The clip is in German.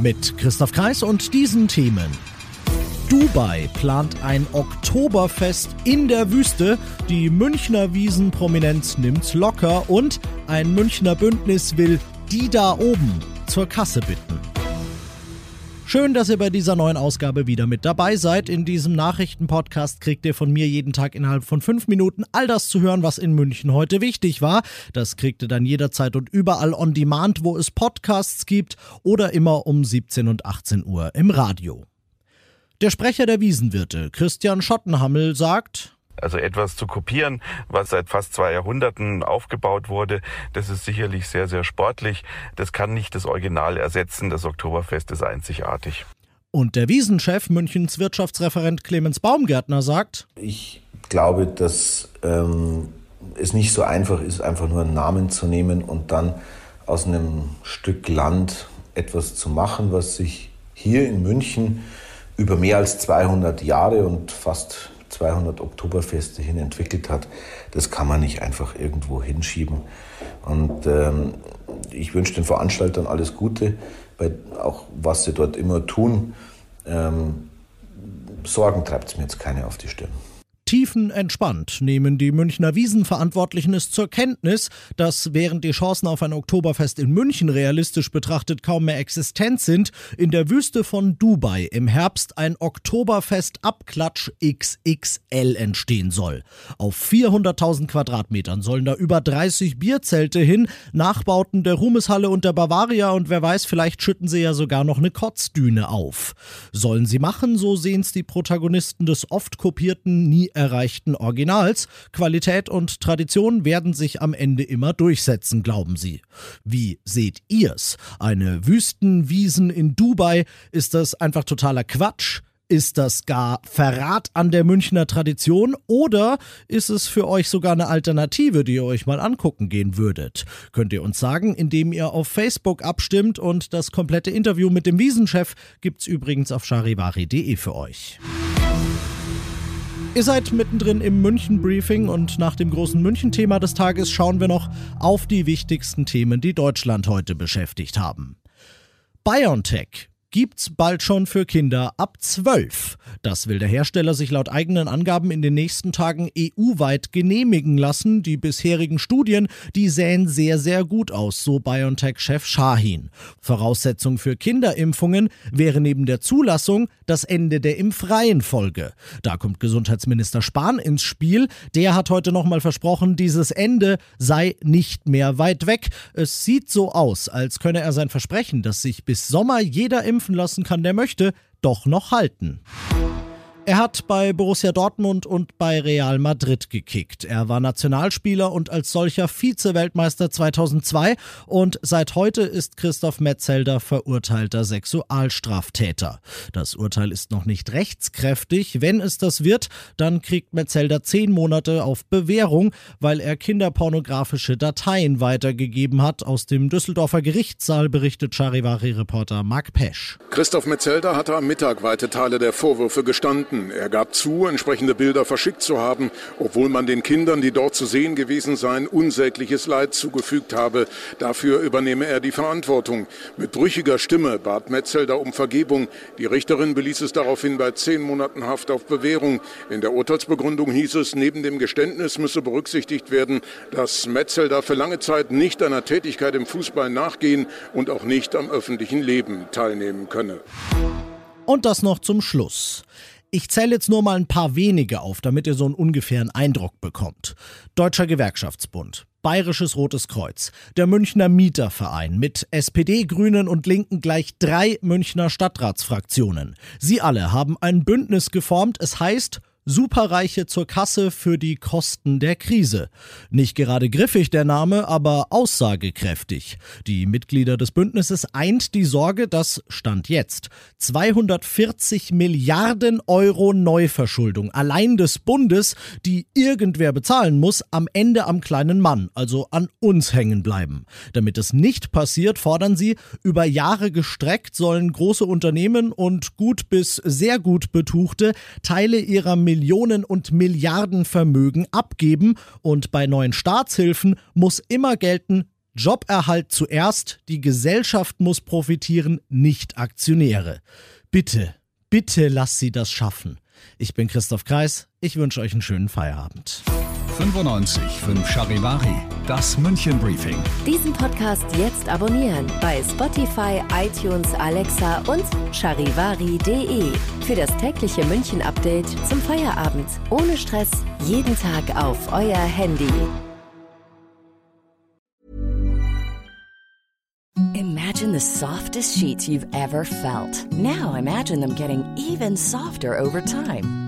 Mit Christoph Kreis und diesen Themen. Dubai plant ein Oktoberfest in der Wüste. Die Münchner Wiesenprominenz nimmt's locker und ein Münchner Bündnis will die da oben zur Kasse bitten. Schön, dass ihr bei dieser neuen Ausgabe wieder mit dabei seid. In diesem Nachrichtenpodcast kriegt ihr von mir jeden Tag innerhalb von fünf Minuten all das zu hören, was in München heute wichtig war. Das kriegt ihr dann jederzeit und überall on demand, wo es Podcasts gibt oder immer um 17 und 18 Uhr im Radio. Der Sprecher der Wiesenwirte, Christian Schottenhammel, sagt, also etwas zu kopieren, was seit fast zwei Jahrhunderten aufgebaut wurde, das ist sicherlich sehr, sehr sportlich. Das kann nicht das Original ersetzen. Das Oktoberfest ist einzigartig. Und der Wiesenchef, Münchens Wirtschaftsreferent Clemens Baumgärtner, sagt, ich glaube, dass ähm, es nicht so einfach ist, einfach nur einen Namen zu nehmen und dann aus einem Stück Land etwas zu machen, was sich hier in München über mehr als 200 Jahre und fast 200 Oktoberfeste hin entwickelt hat, das kann man nicht einfach irgendwo hinschieben. Und ähm, ich wünsche den Veranstaltern alles Gute, bei auch was sie dort immer tun. Ähm, Sorgen treibt es mir jetzt keine auf die Stirn. Tiefenentspannt nehmen die Münchner Wiesenverantwortlichen es zur Kenntnis, dass während die Chancen auf ein Oktoberfest in München realistisch betrachtet kaum mehr existent sind, in der Wüste von Dubai im Herbst ein Oktoberfest Abklatsch XXL entstehen soll. Auf 400.000 Quadratmetern sollen da über 30 Bierzelte hin, Nachbauten der Ruhmeshalle und der Bavaria und wer weiß, vielleicht schütten sie ja sogar noch eine Kotzdüne auf. Sollen sie machen, so sehen's die Protagonisten des oft kopierten, nie erreichten Originals. Qualität und Tradition werden sich am Ende immer durchsetzen, glauben sie. Wie seht ihr's? Eine Wüstenwiesen in Dubai? Ist das einfach totaler Quatsch? Ist das gar Verrat an der Münchner Tradition oder ist es für euch sogar eine Alternative, die ihr euch mal angucken gehen würdet? Könnt ihr uns sagen, indem ihr auf Facebook abstimmt und das komplette Interview mit dem Wiesenchef gibt's übrigens auf charivari.de für euch. Ihr seid mittendrin im München-Briefing und nach dem großen München-Thema des Tages schauen wir noch auf die wichtigsten Themen, die Deutschland heute beschäftigt haben. BioNTech gibt's bald schon für Kinder ab 12. Das will der Hersteller sich laut eigenen Angaben in den nächsten Tagen EU-weit genehmigen lassen. Die bisherigen Studien, die sähen sehr, sehr gut aus, so BioNTech-Chef Shahin. Voraussetzung für Kinderimpfungen wäre neben der Zulassung das Ende der Impfreihenfolge. Da kommt Gesundheitsminister Spahn ins Spiel. Der hat heute nochmal versprochen, dieses Ende sei nicht mehr weit weg. Es sieht so aus, als könne er sein Versprechen, dass sich bis Sommer jeder impfen impfen lassen kann, der möchte, doch noch halten. Er hat bei Borussia Dortmund und bei Real Madrid gekickt. Er war Nationalspieler und als solcher Vize-Weltmeister 2002 und seit heute ist Christoph Metzelder verurteilter Sexualstraftäter. Das Urteil ist noch nicht rechtskräftig. Wenn es das wird, dann kriegt Metzelder zehn Monate auf Bewährung, weil er kinderpornografische Dateien weitergegeben hat. Aus dem Düsseldorfer Gerichtssaal berichtet Charivari-Reporter Marc Pesch. Christoph Metzelder hatte am Mittag weite Teile der Vorwürfe gestanden. Er gab zu, entsprechende Bilder verschickt zu haben, obwohl man den Kindern, die dort zu sehen gewesen seien, unsägliches Leid zugefügt habe. Dafür übernehme er die Verantwortung. Mit brüchiger Stimme bat Metzelder um Vergebung. Die Richterin beließ es daraufhin bei zehn Monaten Haft auf Bewährung. In der Urteilsbegründung hieß es, neben dem Geständnis müsse berücksichtigt werden, dass Metzelder für lange Zeit nicht einer Tätigkeit im Fußball nachgehen und auch nicht am öffentlichen Leben teilnehmen könne. Und das noch zum Schluss. Ich zähle jetzt nur mal ein paar wenige auf, damit ihr so einen ungefähren Eindruck bekommt. Deutscher Gewerkschaftsbund, Bayerisches Rotes Kreuz, der Münchner Mieterverein mit SPD, Grünen und Linken gleich drei Münchner Stadtratsfraktionen. Sie alle haben ein Bündnis geformt, es heißt Superreiche zur Kasse für die Kosten der Krise. Nicht gerade griffig der Name, aber aussagekräftig. Die Mitglieder des Bündnisses eint die Sorge, dass Stand jetzt 240 Milliarden Euro Neuverschuldung allein des Bundes, die irgendwer bezahlen muss, am Ende am kleinen Mann, also an uns hängen bleiben. Damit es nicht passiert, fordern sie, über Jahre gestreckt sollen große Unternehmen und gut bis sehr gut Betuchte Teile ihrer Millionen- und Milliardenvermögen abgeben und bei neuen Staatshilfen muss immer gelten, Joberhalt zuerst, die Gesellschaft muss profitieren, nicht Aktionäre. Bitte, bitte lass sie das schaffen. Ich bin Christoph Kreis, ich wünsche euch einen schönen Feierabend. 95 5 Charivari, das München Briefing. Diesen Podcast jetzt abonnieren bei Spotify, iTunes, Alexa und charivari.de. Für das tägliche München Update zum Feierabend. Ohne Stress, jeden Tag auf euer Handy. Imagine the softest sheets you've ever felt. Now imagine them getting even softer over time.